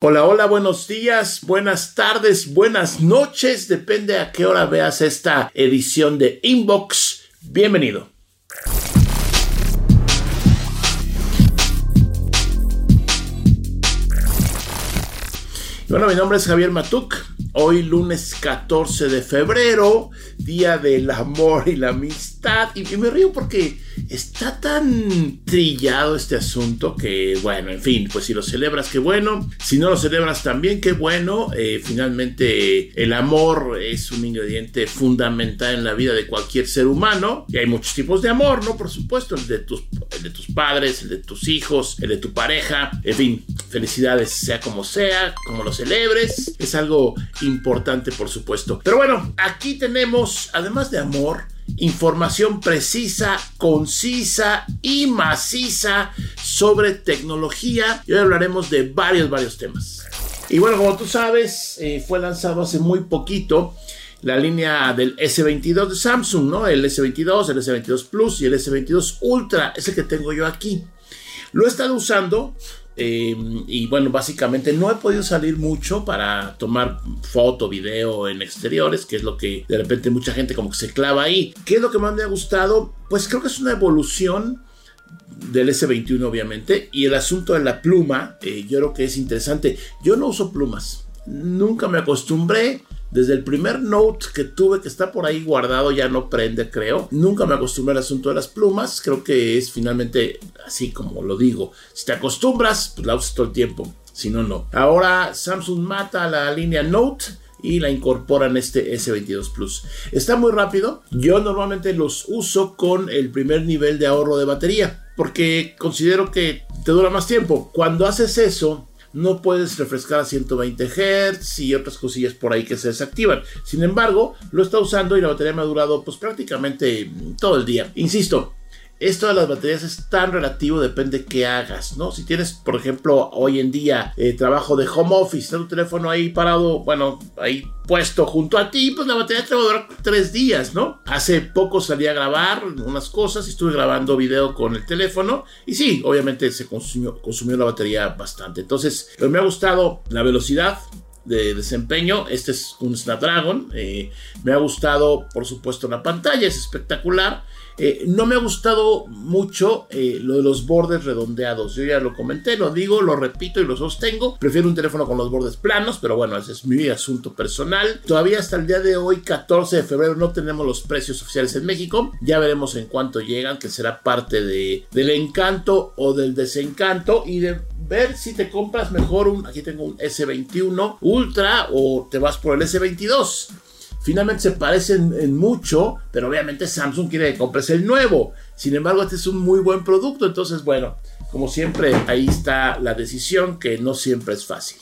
Hola, hola, buenos días, buenas tardes, buenas noches, depende a qué hora veas esta edición de Inbox. Bienvenido. Bueno, mi nombre es Javier Matuk. Hoy lunes 14 de febrero, día del amor y la amistad. Y, me río porque está tan trillado este asunto que, bueno, en fin, pues si lo celebras, qué bueno. Si no lo celebras también, qué bueno. Eh, finalmente, el amor es un ingrediente fundamental en la vida de cualquier ser humano. Y hay muchos tipos de amor, ¿no? Por supuesto, el de tus, el de tus padres, el de tus hijos, el de tu pareja. En fin, felicidades, sea como sea, como lo celebres. Es algo importante, por supuesto. Pero bueno, aquí tenemos, además de amor, información precisa, concisa y maciza sobre tecnología y hoy hablaremos de varios, varios temas. Y bueno, como tú sabes, eh, fue lanzado hace muy poquito la línea del S22 de Samsung, ¿no? El S22, el S22 Plus y el S22 Ultra, ese que tengo yo aquí. Lo he estado usando Em, y bueno, básicamente no he podido salir mucho para tomar foto, video en exteriores, que es lo que de repente mucha gente como que se clava ahí. ¿Qué es lo que más me ha gustado? Pues creo que es una evolución del S21 obviamente y el asunto de la pluma, eh, yo creo que es interesante. Yo no uso plumas, nunca me acostumbré desde el primer note que tuve que está por ahí guardado ya no prende creo. Nunca me acostumbré al asunto de las plumas. Creo que es finalmente así como lo digo. Si te acostumbras, pues la usas todo el tiempo. Si no, no. Ahora Samsung mata la línea Note y la incorpora en este S22 Plus. Está muy rápido. Yo normalmente los uso con el primer nivel de ahorro de batería porque considero que te dura más tiempo. Cuando haces eso, no puedes refrescar a 120 Hz y otras cosillas por ahí que se desactivan. Sin embargo, lo está usando y la batería me ha durado pues prácticamente todo el día. Insisto, esto de las baterías es tan relativo, depende qué hagas, ¿no? Si tienes, por ejemplo, hoy en día eh, trabajo de home office, tu teléfono ahí parado, bueno, ahí puesto junto a ti, pues la batería te va a durar tres días, ¿no? Hace poco salí a grabar unas cosas y estuve grabando video con el teléfono y sí, obviamente se consumió, consumió la batería bastante. Entonces, pero me ha gustado la velocidad, de desempeño. Este es un Snapdragon. Eh, me ha gustado, por supuesto, la pantalla, es espectacular. Eh, no me ha gustado mucho eh, lo de los bordes redondeados. Yo ya lo comenté, lo digo, lo repito y lo sostengo. Prefiero un teléfono con los bordes planos, pero bueno, ese es mi asunto personal. Todavía hasta el día de hoy, 14 de febrero, no tenemos los precios oficiales en México. Ya veremos en cuánto llegan, que será parte de, del encanto o del desencanto y de ver si te compras mejor un, aquí tengo un S21 Ultra o te vas por el S22. Finalmente se parecen en mucho, pero obviamente Samsung quiere que compres el nuevo. Sin embargo, este es un muy buen producto, entonces bueno, como siempre, ahí está la decisión que no siempre es fácil.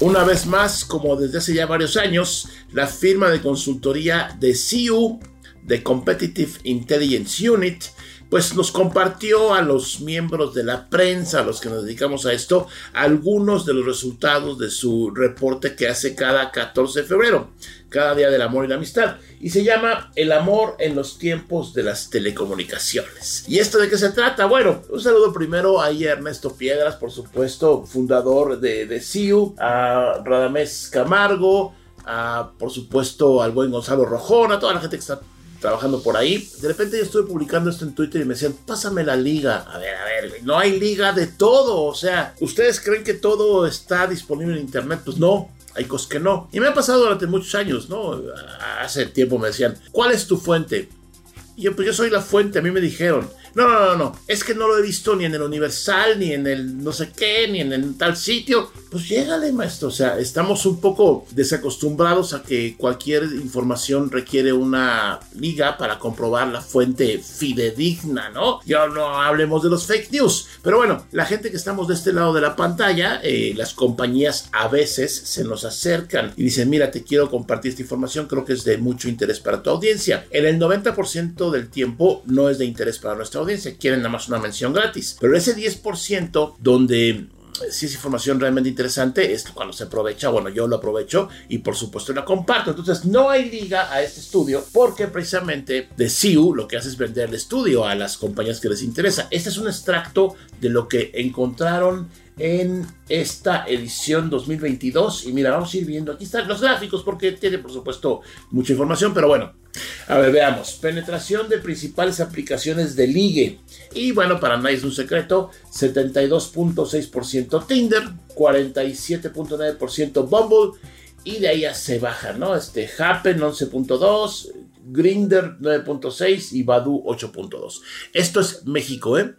Una vez más, como desde hace ya varios años, la firma de consultoría de CU, de Competitive Intelligence Unit, pues nos compartió a los miembros de la prensa, a los que nos dedicamos a esto, algunos de los resultados de su reporte que hace cada 14 de febrero, cada día del amor y la amistad, y se llama El amor en los tiempos de las telecomunicaciones. ¿Y esto de qué se trata? Bueno, un saludo primero a Ernesto Piedras, por supuesto, fundador de, de CIU, a Radamés Camargo, a, por supuesto, al buen Gonzalo Rojón, a toda la gente que está trabajando por ahí. De repente yo estuve publicando esto en Twitter y me decían, pásame la liga. A ver, a ver, no hay liga de todo. O sea, ¿ustedes creen que todo está disponible en Internet? Pues no. Hay cosas que no. Y me ha pasado durante muchos años, ¿no? Hace tiempo me decían, ¿cuál es tu fuente? Y yo, pues yo soy la fuente, a mí me dijeron. No, no, no, no. Es que no lo he visto ni en el Universal, ni en el no sé qué, ni en el tal sitio. Pues llégale, maestro. O sea, estamos un poco desacostumbrados a que cualquier información requiere una liga para comprobar la fuente fidedigna, ¿no? Ya no hablemos de los fake news. Pero bueno, la gente que estamos de este lado de la pantalla, eh, las compañías a veces se nos acercan y dicen, mira, te quiero compartir esta información, creo que es de mucho interés para tu audiencia. En el 90% del tiempo no es de interés para nuestra audiencia, quieren nada más una mención gratis. Pero ese 10% donde si es información realmente interesante, es cuando se aprovecha, bueno, yo lo aprovecho y por supuesto la comparto. Entonces no hay liga a este estudio porque precisamente de CIU lo que hace es vender el estudio a las compañías que les interesa. Este es un extracto de lo que encontraron en esta edición 2022. Y mira, vamos a ir viendo, aquí están los gráficos porque tiene por supuesto mucha información, pero bueno, a ver, veamos. Penetración de principales aplicaciones de ligue. Y bueno, para nadie es un secreto, 72.6% Tinder, 47.9% Bumble y de ahí ya se baja, ¿no? Este Happen 11.2, Grinder 9.6 y Badu 8.2. Esto es México, ¿eh?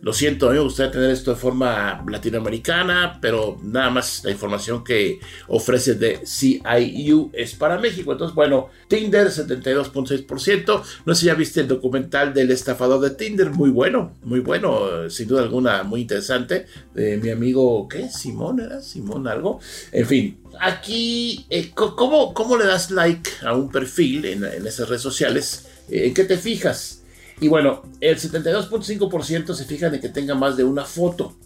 Lo siento, a mí me gustaría tener esto de forma latinoamericana, pero nada más la información que ofrece de CIU es para México. Entonces, bueno, Tinder 72.6%. No sé si ya viste el documental del estafador de Tinder, muy bueno, muy bueno, sin duda alguna, muy interesante. De mi amigo, ¿qué? Simón era, Simón algo. En fin, aquí, eh, ¿cómo, ¿cómo, le das like a un perfil en, esas redes sociales? Eh, ¿En qué te fijas? Y bueno, el 72.5% se fijan en que tenga más de una foto.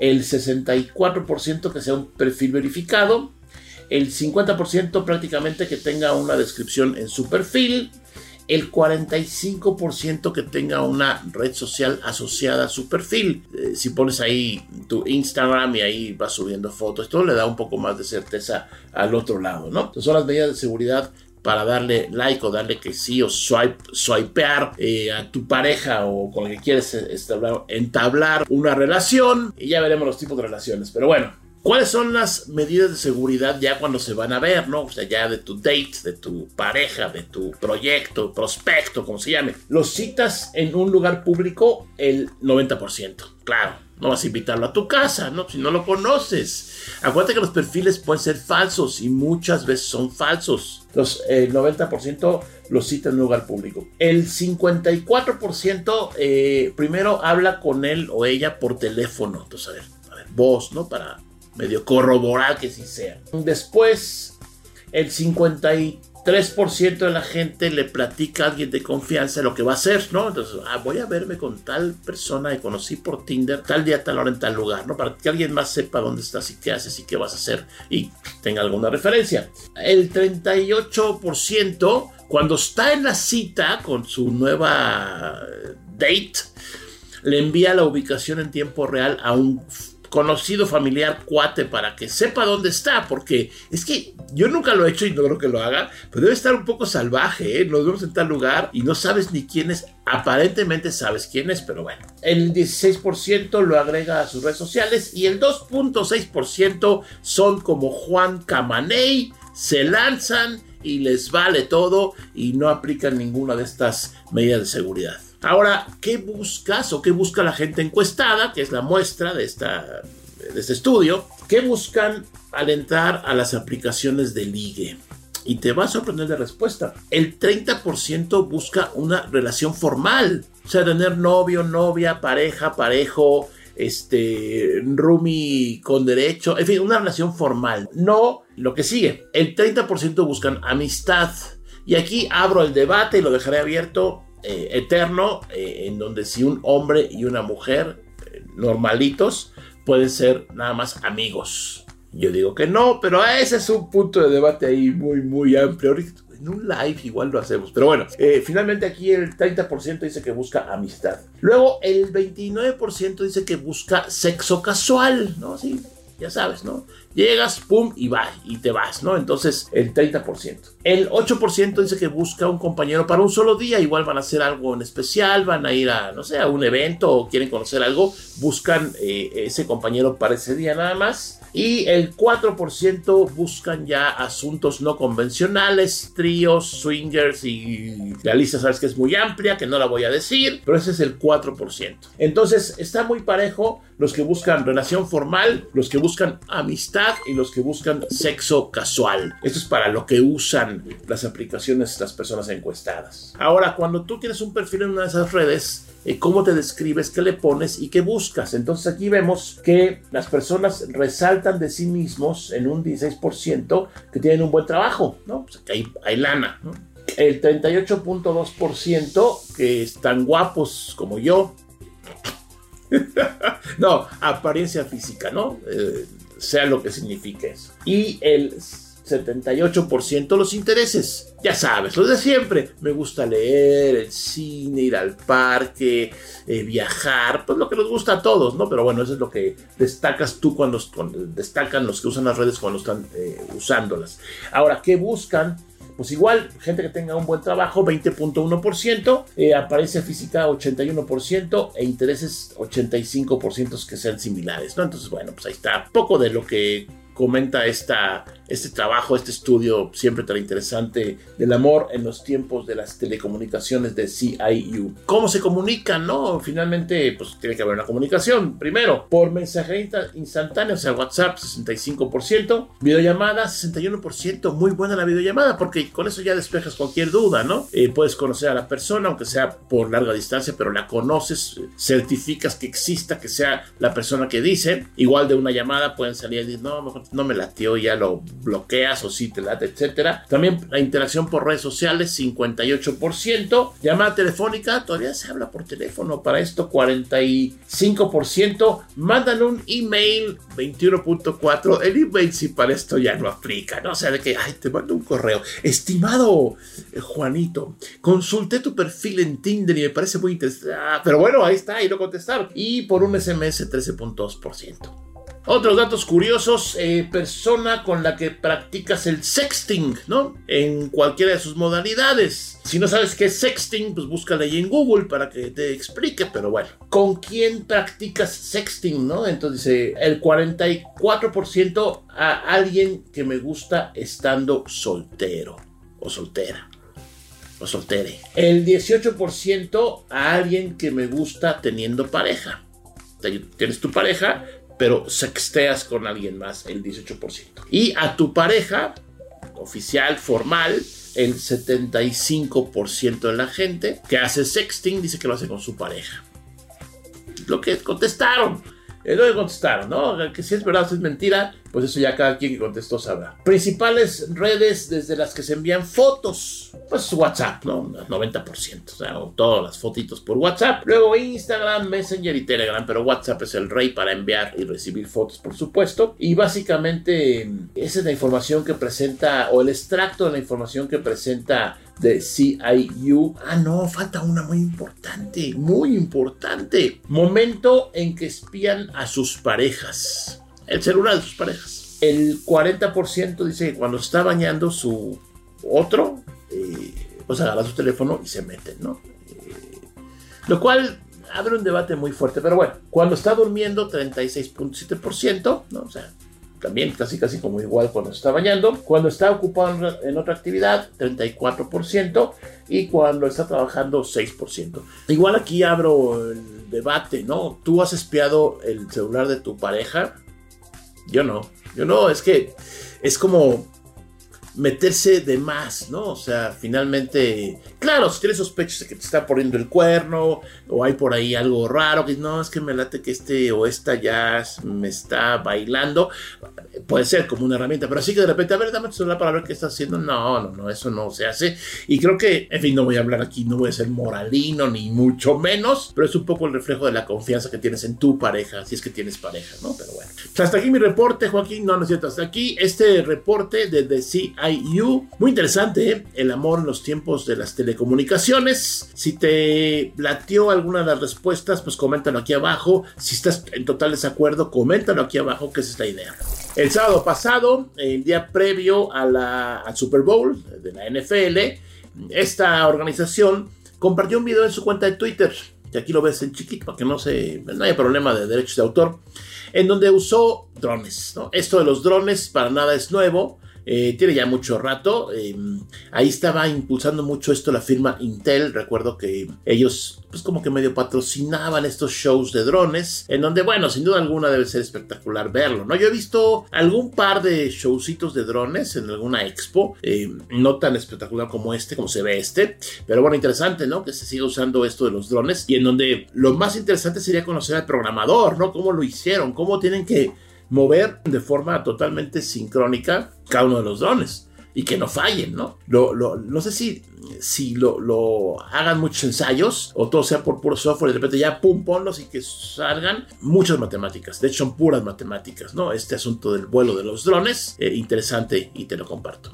El 64% que sea un perfil verificado. El 50% prácticamente que tenga una descripción en su perfil. El 45% que tenga una red social asociada a su perfil. Eh, si pones ahí tu Instagram y ahí vas subiendo fotos, esto le da un poco más de certeza al otro lado, ¿no? Entonces son las medidas de seguridad para darle like o darle que sí o swipe, swipear eh, a tu pareja o con el que quieres entablar una relación y ya veremos los tipos de relaciones. Pero bueno, ¿cuáles son las medidas de seguridad ya cuando se van a ver, no? O sea, ya de tu date, de tu pareja, de tu proyecto, prospecto, como se llame. Los citas en un lugar público el 90%, claro no vas a invitarlo a tu casa, ¿no? Si no lo conoces. Acuérdate que los perfiles pueden ser falsos y muchas veces son falsos. Los, el 90% los cita en un lugar público. El 54% eh, primero habla con él o ella por teléfono. Entonces, a ver, a ver, voz, ¿no? Para medio corroborar que sí sea. Después, el 53 3% de la gente le platica a alguien de confianza lo que va a hacer, ¿no? Entonces, ah, voy a verme con tal persona que conocí por Tinder, tal día, tal hora, en tal lugar, ¿no? Para que alguien más sepa dónde estás y qué haces y qué vas a hacer y tenga alguna referencia. El 38%, cuando está en la cita con su nueva date, le envía la ubicación en tiempo real a un conocido, familiar, cuate, para que sepa dónde está, porque es que yo nunca lo he hecho y no creo que lo haga, pero debe estar un poco salvaje, ¿eh? Nos vemos en tal lugar y no sabes ni quién es, aparentemente sabes quién es, pero bueno. El 16% lo agrega a sus redes sociales y el 2.6% son como Juan Camaney, se lanzan y les vale todo y no aplican ninguna de estas medidas de seguridad. Ahora, ¿qué buscas o qué busca la gente encuestada, que es la muestra de, esta, de este estudio? ¿Qué buscan al entrar a las aplicaciones de ligue? Y te va a sorprender la respuesta. El 30% busca una relación formal. O sea, tener novio, novia, pareja, parejo, este, roomie con derecho, en fin, una relación formal. No lo que sigue. El 30% buscan amistad. Y aquí abro el debate y lo dejaré abierto eh, eterno eh, en donde si un hombre y una mujer eh, normalitos pueden ser nada más amigos. Yo digo que no, pero ese es un punto de debate ahí muy, muy amplio. En un live igual lo hacemos. Pero bueno, finalmente aquí el 30% dice que busca amistad. Luego el 29% dice que busca sexo casual, ¿no? Sí, ya sabes, ¿no? Llegas, pum, y va, y te vas, ¿no? Entonces, el 30%. El 8% dice que busca un compañero para un solo día, igual van a hacer algo en especial, van a ir a, no sé, a un evento o quieren conocer algo, buscan eh, ese compañero para ese día nada más. Y el 4% buscan ya asuntos no convencionales, tríos, swingers y la lista sabes que es muy amplia, que no la voy a decir, pero ese es el 4%. Entonces está muy parejo los que buscan relación formal, los que buscan amistad y los que buscan sexo casual. Esto es para lo que usan las aplicaciones las personas encuestadas. Ahora, cuando tú tienes un perfil en una de esas redes, eh, cómo te describes, qué le pones y qué buscas. Entonces aquí vemos que las personas resaltan de sí mismos en un 16% que tienen un buen trabajo, ¿no? Que hay, lana, El 38.2% que están guapos como yo. no, apariencia física, ¿no? Eh, sea lo que signifique eso. Y el 78% los intereses. Ya sabes, los de siempre. Me gusta leer, el cine, ir al parque, eh, viajar, pues lo que nos gusta a todos, ¿no? Pero bueno, eso es lo que destacas tú cuando, destacan los que usan las redes cuando están eh, usándolas. Ahora, ¿qué buscan? Pues igual, gente que tenga un buen trabajo, 20.1%, eh, aparece física 81% e intereses 85% que sean similares, ¿no? Entonces, bueno, pues ahí está, poco de lo que comenta esta, este trabajo, este estudio siempre tan interesante del amor en los tiempos de las telecomunicaciones de CIU. ¿Cómo se comunican? No, finalmente pues tiene que haber una comunicación. Primero, por mensajería instantánea, o sea, WhatsApp 65%, videollamada 61%, muy buena la videollamada porque con eso ya despejas cualquier duda, ¿no? Eh, puedes conocer a la persona, aunque sea por larga distancia, pero la conoces, certificas que exista, que sea la persona que dice. Igual de una llamada pueden salir y decir, no, mejor no me latió, ya lo bloqueas o si te late, etcétera. También la interacción por redes sociales, 58%. Llamada telefónica, todavía se habla por teléfono. Para esto, 45%. Mandan un email, 21.4%. El email, si para esto ya no aplica, ¿no? O sea, de que, ay, te mando un correo. Estimado eh, Juanito, consulté tu perfil en Tinder y me parece muy interesante. Ah, pero bueno, ahí está, ahí lo contestaron. Y por un SMS, 13.2%. Otros datos curiosos, eh, persona con la que practicas el sexting, ¿no? En cualquiera de sus modalidades. Si no sabes qué es sexting, pues búscale ahí en Google para que te explique, pero bueno. ¿Con quién practicas sexting, no? Entonces dice, el 44% a alguien que me gusta estando soltero o soltera o soltere. El 18% a alguien que me gusta teniendo pareja. Tienes tu pareja, pero sexteas con alguien más el 18%. Y a tu pareja, oficial, formal, el 75% de la gente que hace sexting dice que lo hace con su pareja. Lo que contestaron. Es lo que contestaron, ¿no? Que si es verdad o es mentira, pues eso ya cada quien que contestó sabrá. Principales redes desde las que se envían fotos. Pues WhatsApp, ¿no? 90%. O sea, todas las fotitos por WhatsApp. Luego Instagram, Messenger y Telegram. Pero WhatsApp es el rey para enviar y recibir fotos, por supuesto. Y básicamente esa es la información que presenta, o el extracto de la información que presenta de CIU. Ah, no, falta una muy importante, muy importante. Momento en que espían a sus parejas el celular de sus parejas. El 40% dice que cuando está bañando su otro, eh, pues agarra su teléfono y se mete, ¿no? Eh, lo cual abre un debate muy fuerte, pero bueno, cuando está durmiendo, 36.7%, ¿no? O sea, también casi casi como igual cuando está bañando. Cuando está ocupado en otra actividad, 34%. Y cuando está trabajando, 6%. Igual aquí abro el debate, ¿no? ¿Tú has espiado el celular de tu pareja? Yo no. Yo no, es que es como meterse de más, ¿no? O sea, finalmente, claro, si tienes sospechas de que te está poniendo el cuerno o hay por ahí algo raro, que no, es que me late que este o esta ya me está bailando, puede ser como una herramienta, pero así que de repente, a ver, dame tu celular para ver qué estás haciendo, no, no, no, eso no se hace. Y creo que, en fin, no voy a hablar aquí, no voy a ser moralino, ni mucho menos, pero es un poco el reflejo de la confianza que tienes en tu pareja, si es que tienes pareja, ¿no? Pero bueno. Hasta aquí mi reporte, Joaquín, no, no es cierto, hasta aquí este reporte de The CIU, muy interesante, ¿eh? El amor en los tiempos de las telecomunicaciones. Si te latió alguna de las respuestas, pues coméntalo aquí abajo. Si estás en total desacuerdo, coméntalo aquí abajo, que esa es la idea. El sábado pasado, el día previo a la, al Super Bowl de la NFL, esta organización compartió un video en su cuenta de Twitter, que aquí lo ves en chiquito para que no, se, no haya problema de derechos de autor, en donde usó drones. Esto de los drones para nada es nuevo. Eh, tiene ya mucho rato. Eh, ahí estaba impulsando mucho esto la firma Intel. Recuerdo que ellos, pues como que medio patrocinaban estos shows de drones, en donde, bueno, sin duda alguna debe ser espectacular verlo, ¿no? Yo he visto algún par de showcitos de drones en alguna expo, eh, no tan espectacular como este, como se ve este, pero bueno, interesante, ¿no? Que se siga usando esto de los drones y en donde lo más interesante sería conocer al programador, ¿no? Cómo lo hicieron, cómo tienen que mover de forma totalmente sincrónica cada uno de los drones. y que no fallen, ¿no? Lo, lo, no sé si, si lo, lo, hagan muchos ensayos o todo sea por puro software y de repente ya pum, ponlos y que salgan muchas matemáticas. De hecho, son puras matemáticas, ¿no? Este asunto del vuelo de los drones, eh, interesante y te lo comparto.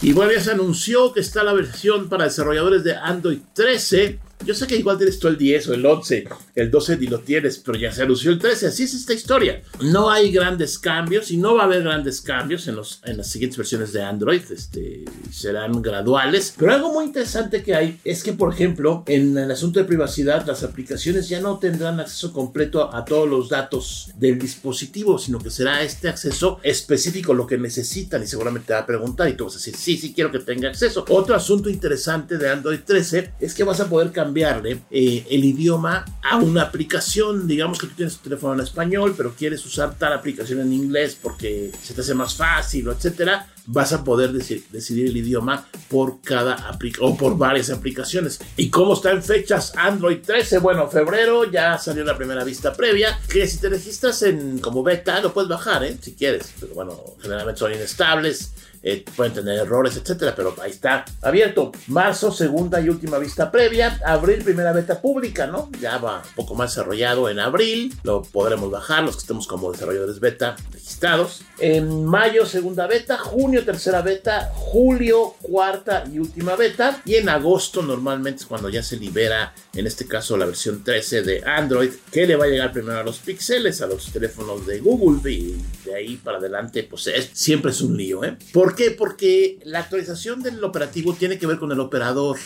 Y bueno, ya se anunció que está la versión para desarrolladores de Android 13 yo sé que igual tienes tú el 10 o el 11, el 12 ni lo tienes, pero ya se anunció el 13, así es esta historia. No hay grandes cambios y no va a haber grandes cambios en, los, en las siguientes versiones de Android, este, serán graduales. Pero algo muy interesante que hay es que, por ejemplo, en el asunto de privacidad, las aplicaciones ya no tendrán acceso completo a todos los datos del dispositivo, sino que será este acceso específico, lo que necesitan y seguramente te va a preguntar y tú vas a decir, sí, sí quiero que tenga acceso. Otro asunto interesante de Android 13 es que vas a poder cambiar cambiarle eh, el idioma a una aplicación. Digamos que tú tienes tu teléfono en español, pero quieres usar tal aplicación en inglés porque se te hace más fácil, etcétera. Vas a poder decidir el idioma por cada aplicación o por varias aplicaciones. ¿Y cómo está en fechas Android 13? Bueno, febrero ya salió la primera vista previa. Que si te registras en como beta, lo puedes bajar, ¿eh? si quieres. Pero bueno, generalmente son inestables eh, pueden tener errores, etcétera, pero ahí está abierto. Marzo, segunda y última vista previa. Abril, primera beta pública, ¿no? Ya va un poco más desarrollado en abril. Lo podremos bajar los que estemos como desarrolladores beta En mayo, segunda beta. Junio, tercera beta. Julio, cuarta y última beta. Y en agosto, normalmente es cuando ya se libera, en este caso, la versión 13 de Android, que le va a llegar primero a los píxeles, a los teléfonos de Google. Y de ahí para adelante, pues siempre es un lío, ¿eh? Por ¿Por qué? Porque la actualización del operativo tiene que ver con el operador,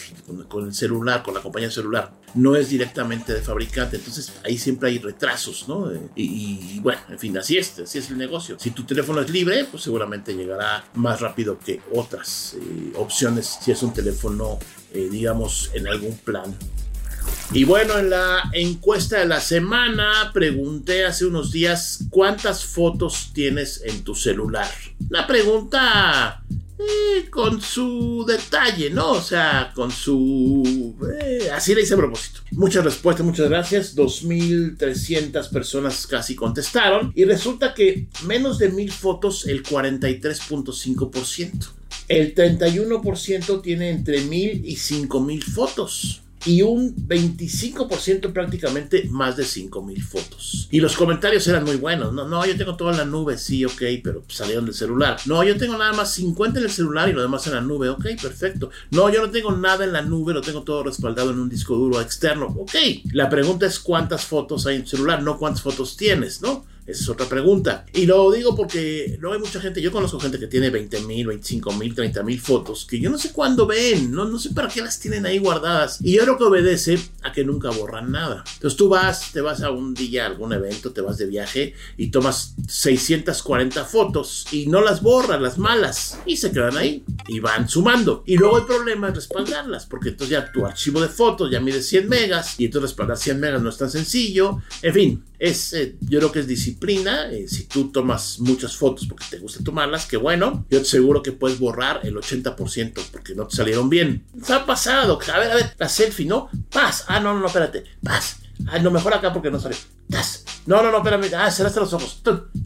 con, el celular, con la compañía celular. No es directamente de fabricante. Entonces ahí siempre hay retrasos, ¿no? Eh, y, bueno, en fin, así es, así es el negocio. Si tu teléfono es libre, pues seguramente llegará más rápido que otras eh, opciones si es un teléfono, eh, digamos, en algún plan y bueno, en la encuesta de la semana pregunté hace unos días cuántas fotos tienes en tu celular. La pregunta eh, con su detalle, ¿no? O sea, con su... Eh, así le hice a propósito. Muchas respuestas, muchas gracias. 2.300 personas casi contestaron. Y resulta que menos de 1.000 fotos, el 43.5%. El 31% tiene entre 1.000 y 5.000 fotos y un 25% prácticamente más de 5000 fotos. Y los comentarios eran muy buenos. No, no, yo tengo todo en la nube, sí, ok, pero salieron del celular. No, yo tengo nada más 50 en el celular y lo demás en la nube, ok, perfecto. No, yo no tengo nada en la nube, lo tengo todo respaldado en un disco duro externo, ok. La pregunta es cuántas fotos hay en el celular, no cuántas fotos tienes, ¿no? Esa es otra pregunta. Y lo digo porque no hay mucha gente, yo conozco gente que tiene 20 mil, 25 mil, 30 mil fotos que yo no sé cuándo ven, no, no sé para qué las tienen ahí guardadas. Y yo creo que obedece a que nunca borran nada. Entonces tú vas, te vas a un día, a algún evento, te vas de viaje y tomas 640 fotos y no las borran, las malas, y se quedan ahí y van sumando. Y luego el problema es respaldarlas, porque entonces ya tu archivo de fotos ya mide 100 megas y entonces respaldar 100 megas no es tan sencillo. En fin, es, eh, yo creo que es disciplina. Eh, si tú tomas muchas fotos porque te gusta tomarlas, que bueno, yo te aseguro que puedes borrar el 80% porque no te salieron bien. Se ha pasado. A ver, a ver, la selfie, ¿no? Paz. Ah, no, no, espérate. Paz. Ah, no, mejor acá porque no salió. ¡Tas! No, no, no, espérame. Ah, cerraste los ojos.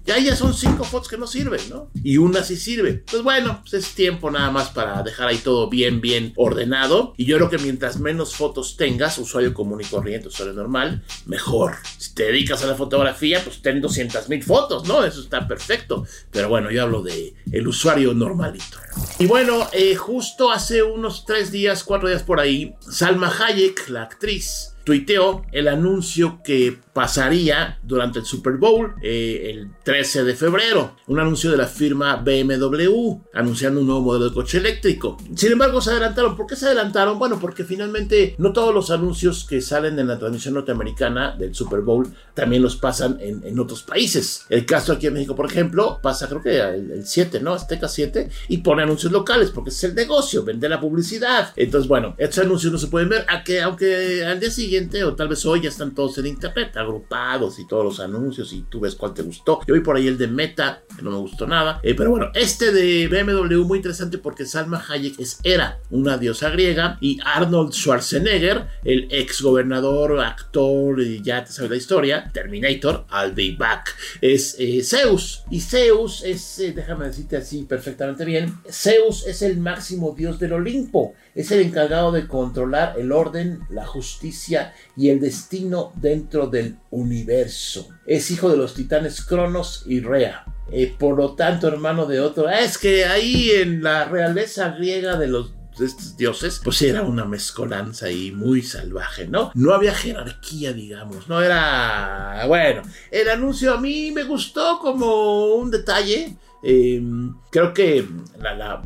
Ya, ya son cinco fotos que no sirven, ¿no? Y una sí sirve. Pues bueno, pues es tiempo nada más para dejar ahí todo bien, bien ordenado. Y yo creo que mientras menos fotos tengas, usuario común y corriente, usuario normal, mejor. Si te dedicas a la fotografía, pues ten 200 mil fotos, ¿no? Eso está perfecto. Pero bueno, yo hablo de el usuario normalito. Y bueno, eh, justo hace unos tres días, cuatro días por ahí, Salma Hayek, la actriz, tuiteó el anuncio que pasaría durante el Super Bowl eh, el 13 de febrero. Un anuncio de la firma BMW anunciando un nuevo modelo de coche eléctrico. Sin embargo, se adelantaron. ¿Por qué se adelantaron? Bueno, porque finalmente no todos los anuncios que salen en la transmisión norteamericana del Super Bowl también los pasan en, otros países. El caso aquí en México, por ejemplo, pasa creo que el, 7, ¿no? Azteca 7 y pone anuncios locales porque es el negocio, vende la publicidad. Entonces, bueno, estos anuncios no se pueden ver, a que, aunque al día siguiente siguiente o tal vez hoy ya están todos en internet, agrupados y todos los anuncios y tú ves cuál te gustó. Yo vi por ahí el de Meta, que no me gustó nada. Eh, pero bueno, este de BMW muy interesante porque Salma Hayek es, era una diosa griega y Arnold Schwarzenegger, el ex gobernador, actor, ya te sabes la historia, Terminator, I'll be back, es eh, Zeus. Y Zeus es, eh, déjame decirte así perfectamente bien, Zeus es el máximo dios del Olimpo, es el encargado de controlar el orden, la justicia y el destino dentro del universo. Es hijo de los titanes Cronos y Rea. Eh, por lo tanto, hermano de otro, ah, es que ahí en la realeza griega de los estos dioses, pues era una mezcolanza ahí muy salvaje, ¿no? No había jerarquía, digamos, no era... Bueno, el anuncio a mí me gustó como un detalle. Em, creo que,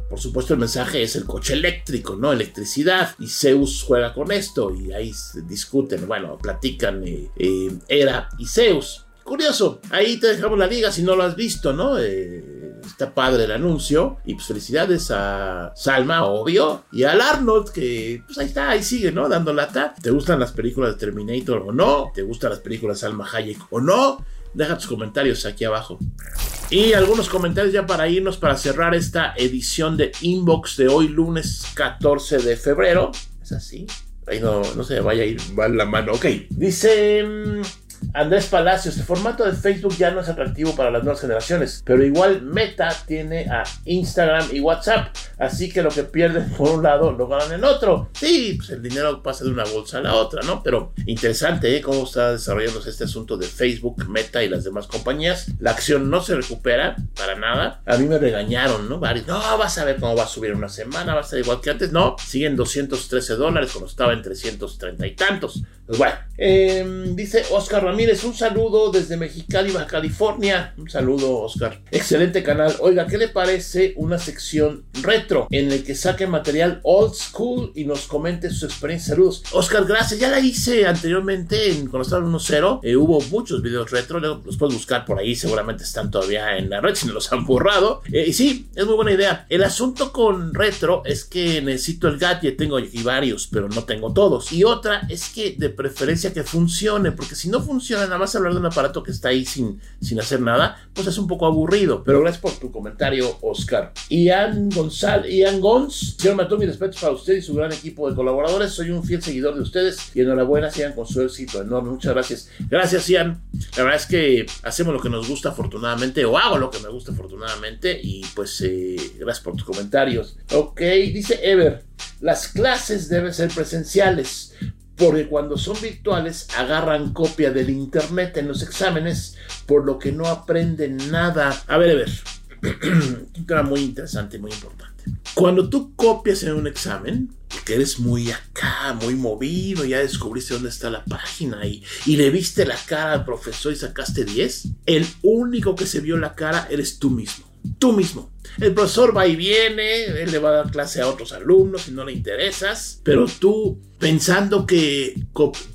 por supuesto, el mensaje es el coche eléctrico, ¿no? Electricidad. Y Zeus juega con esto y ahí discuten, bueno, platican eh, eh, Era y Zeus. Curioso, ahí te dejamos la liga si no lo has visto, ¿no? Eh, está padre el anuncio. Y pues felicidades a Salma, obvio. Y al Arnold, que pues ahí está, ahí sigue, ¿no? Dando lata. ¿Te gustan las películas de Terminator o no? ¿Te gustan las películas de Salma Hayek o no? Deja tus comentarios aquí abajo. Y algunos comentarios ya para irnos, para cerrar esta edición de Inbox de hoy, lunes 14 de febrero. Es así. Ahí no, no se vaya a ir mal la mano. Ok. Dice. Mm, Andrés Palacios, el formato de Facebook ya no es atractivo para las nuevas generaciones, pero igual Meta tiene a Instagram y WhatsApp, así que lo que pierden por un lado lo ganan en otro. Sí, pues el dinero pasa de una bolsa a la otra, ¿no? Pero interesante, ¿eh? Cómo está desarrollándose este asunto de Facebook, Meta y las demás compañías. La acción no se recupera para nada. A mí me regañaron, ¿no? Varios, no, vas a ver cómo va a subir en una semana, va a ser igual que antes. No, siguen 213 dólares cuando estaba en 330 y tantos. Pues bueno, em, dice Oscar Ramírez, un saludo desde Mexicali, Baja California. Un saludo, Oscar. Excelente canal. Oiga, ¿qué le parece una sección en el que saque material old school y nos comente sus experiencias? Saludos. Oscar, gracias. Ya la hice anteriormente en, en 1.0. Eh, hubo muchos videos retro. Los puedes buscar por ahí. Seguramente están todavía en la red si no los han borrado. Eh, y sí, es muy buena idea. El asunto con retro es que necesito el gadget. Tengo aquí varios, pero no tengo todos. Y otra es que de preferencia que funcione, porque si no funciona, nada más hablar de un aparato que está ahí sin, sin hacer nada, pues es un poco aburrido. Pero gracias por tu comentario, Oscar. Ian González, Ian Gonz, señor Mató, mis respetos para usted y su gran equipo de colaboradores. Soy un fiel seguidor de ustedes y enhorabuena, sigan con su éxito enorme. Muchas gracias. Gracias, Ian. La verdad es que hacemos lo que nos gusta afortunadamente, o hago lo que me gusta afortunadamente, y pues eh, gracias por tus comentarios. Ok, dice Ever. Las clases deben ser presenciales porque cuando son virtuales agarran copia del internet en los exámenes, por lo que no aprenden nada. A ver, a ver, tema muy interesante, muy importante. Cuando tú copias en un examen, que eres muy acá, muy movido, ya descubriste dónde está la página y, y le viste la cara al profesor y sacaste 10, el único que se vio la cara eres tú mismo. Tú mismo. El profesor va y viene, él le va a dar clase a otros alumnos si no le interesas, pero tú pensando que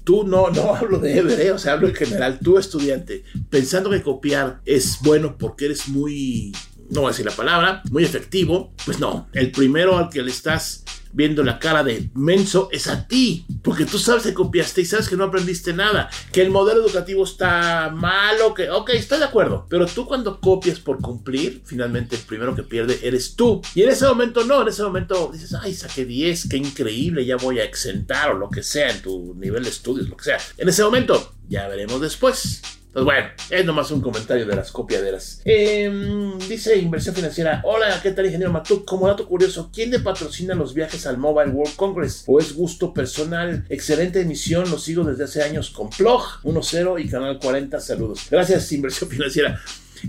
tú no, no hablo de ¿eh? o sea, hablo en general, tú estudiante, pensando que copiar es bueno porque eres muy, no voy a decir la palabra, muy efectivo, pues no, el primero al que le estás viendo la cara de menso es a ti, porque tú sabes que copiaste y sabes que no aprendiste nada, que el modelo educativo está malo, que, ok, estoy de acuerdo, pero tú cuando copias por cumplir, finalmente el primero que pierde eres tú. Y en ese momento no, en ese momento dices, ay, saqué 10, qué increíble, ya voy a exentar o lo que sea en tu nivel de estudios, lo que sea. En ese momento, ya veremos después. Pues bueno, es nomás un comentario de las copiaderas. Em, dice Inversión Financiera. Hola, ¿qué tal, ingeniero Matuk? Como dato curioso, ¿quién le patrocina los viajes al Mobile World Congress? ¿O es gusto personal? Excelente emisión, lo sigo desde hace años con Plog 1.0 y Canal 40. Saludos. Gracias, Inversión Financiera.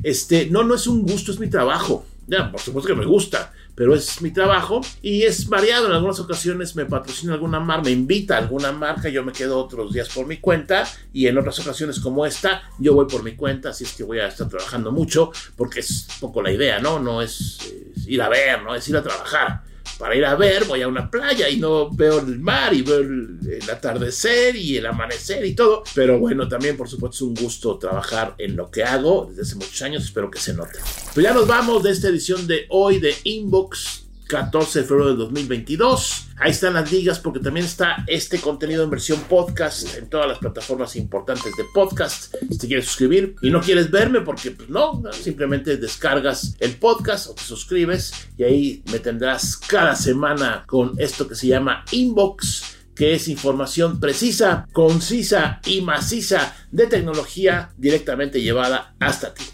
Este, no, no es un gusto, es mi trabajo. Ya, por supuesto que me gusta pero es mi trabajo y es variado. En algunas ocasiones me patrocina alguna marca, me invita a alguna marca, yo me quedo otros días por mi cuenta y en otras ocasiones como esta, yo voy por mi cuenta, así es que voy a estar trabajando mucho porque es poco la idea, ¿no? No es ir a ver, ¿no? Es ir a trabajar para ir a ver, voy a una playa y no veo el mar y veo el, atardecer y el amanecer y todo. Pero bueno, también por supuesto es un gusto trabajar en lo que hago desde hace muchos años, espero que se note. Pues ya nos vamos de esta edición de hoy de Inbox 14 de febrero del 2022. Ahí están las ligas porque también está este contenido en versión podcast en todas las plataformas importantes de podcast. Si te quieres suscribir y no quieres verme porque pues no, simplemente descargas el podcast o te suscribes y ahí me tendrás cada semana con esto que se llama Inbox que es información precisa, concisa y maciza de tecnología directamente llevada hasta ti.